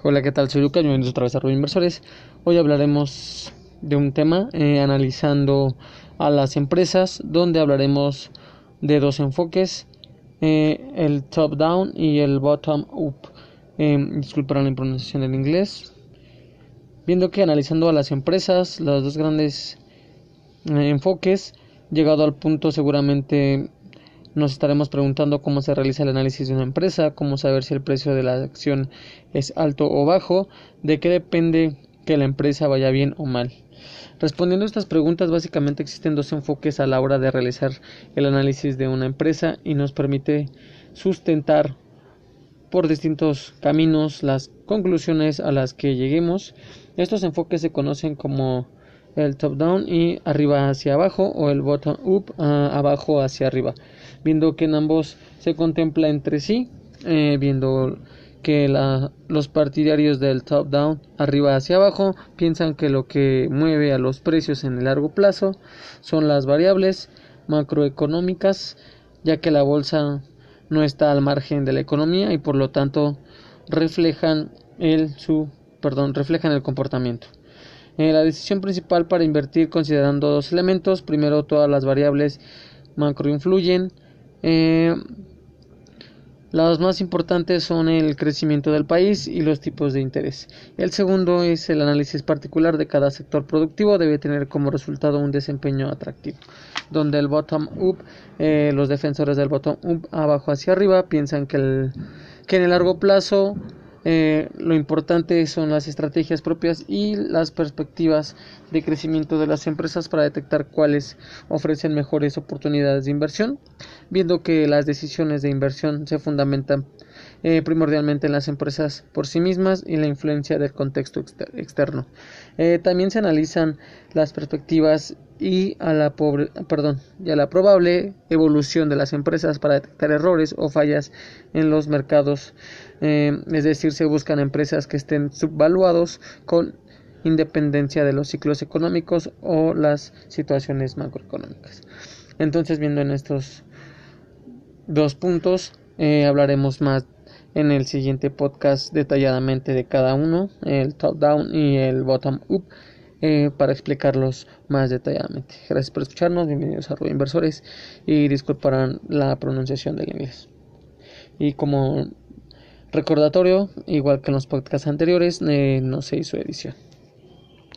Hola, ¿qué tal? Soy Lucas, bienvenidos otra vez a Rubio Inversores. Hoy hablaremos de un tema eh, analizando a las empresas, donde hablaremos de dos enfoques, eh, el top-down y el bottom-up. Eh, la pronunciación en inglés. Viendo que analizando a las empresas, los dos grandes eh, enfoques, llegado al punto seguramente nos estaremos preguntando cómo se realiza el análisis de una empresa, cómo saber si el precio de la acción es alto o bajo, de qué depende que la empresa vaya bien o mal. Respondiendo a estas preguntas, básicamente existen dos enfoques a la hora de realizar el análisis de una empresa y nos permite sustentar por distintos caminos las conclusiones a las que lleguemos. Estos enfoques se conocen como el top down y arriba hacia abajo o el bottom up abajo hacia arriba viendo que en ambos se contempla entre sí eh, viendo que la, los partidarios del top down arriba hacia abajo piensan que lo que mueve a los precios en el largo plazo son las variables macroeconómicas ya que la bolsa no está al margen de la economía y por lo tanto reflejan el su perdón reflejan el comportamiento eh, la decisión principal para invertir considerando dos elementos. Primero, todas las variables macro influyen. Eh, las más importantes son el crecimiento del país y los tipos de interés. El segundo es el análisis particular de cada sector productivo. Debe tener como resultado un desempeño atractivo. Donde el bottom up, eh, los defensores del bottom up abajo hacia arriba piensan que, el, que en el largo plazo eh, lo importante son las estrategias propias y las perspectivas de crecimiento de las empresas para detectar cuáles ofrecen mejores oportunidades de inversión, viendo que las decisiones de inversión se fundamentan eh, primordialmente en las empresas por sí mismas y la influencia del contexto externo. Eh, también se analizan las perspectivas y a la perdón, y a la probable evolución de las empresas para detectar errores o fallas en los mercados, eh, es decir, se buscan empresas que estén subvaluados con independencia de los ciclos económicos o las situaciones macroeconómicas. Entonces, viendo en estos dos puntos, hablaremos más en el siguiente podcast detalladamente de cada uno, el top down y el bottom up, eh, para explicarlos más detalladamente. Gracias por escucharnos, bienvenidos a Rubio Inversores y disculparán la pronunciación del inglés. Y como recordatorio, igual que en los podcasts anteriores, eh, no se hizo edición.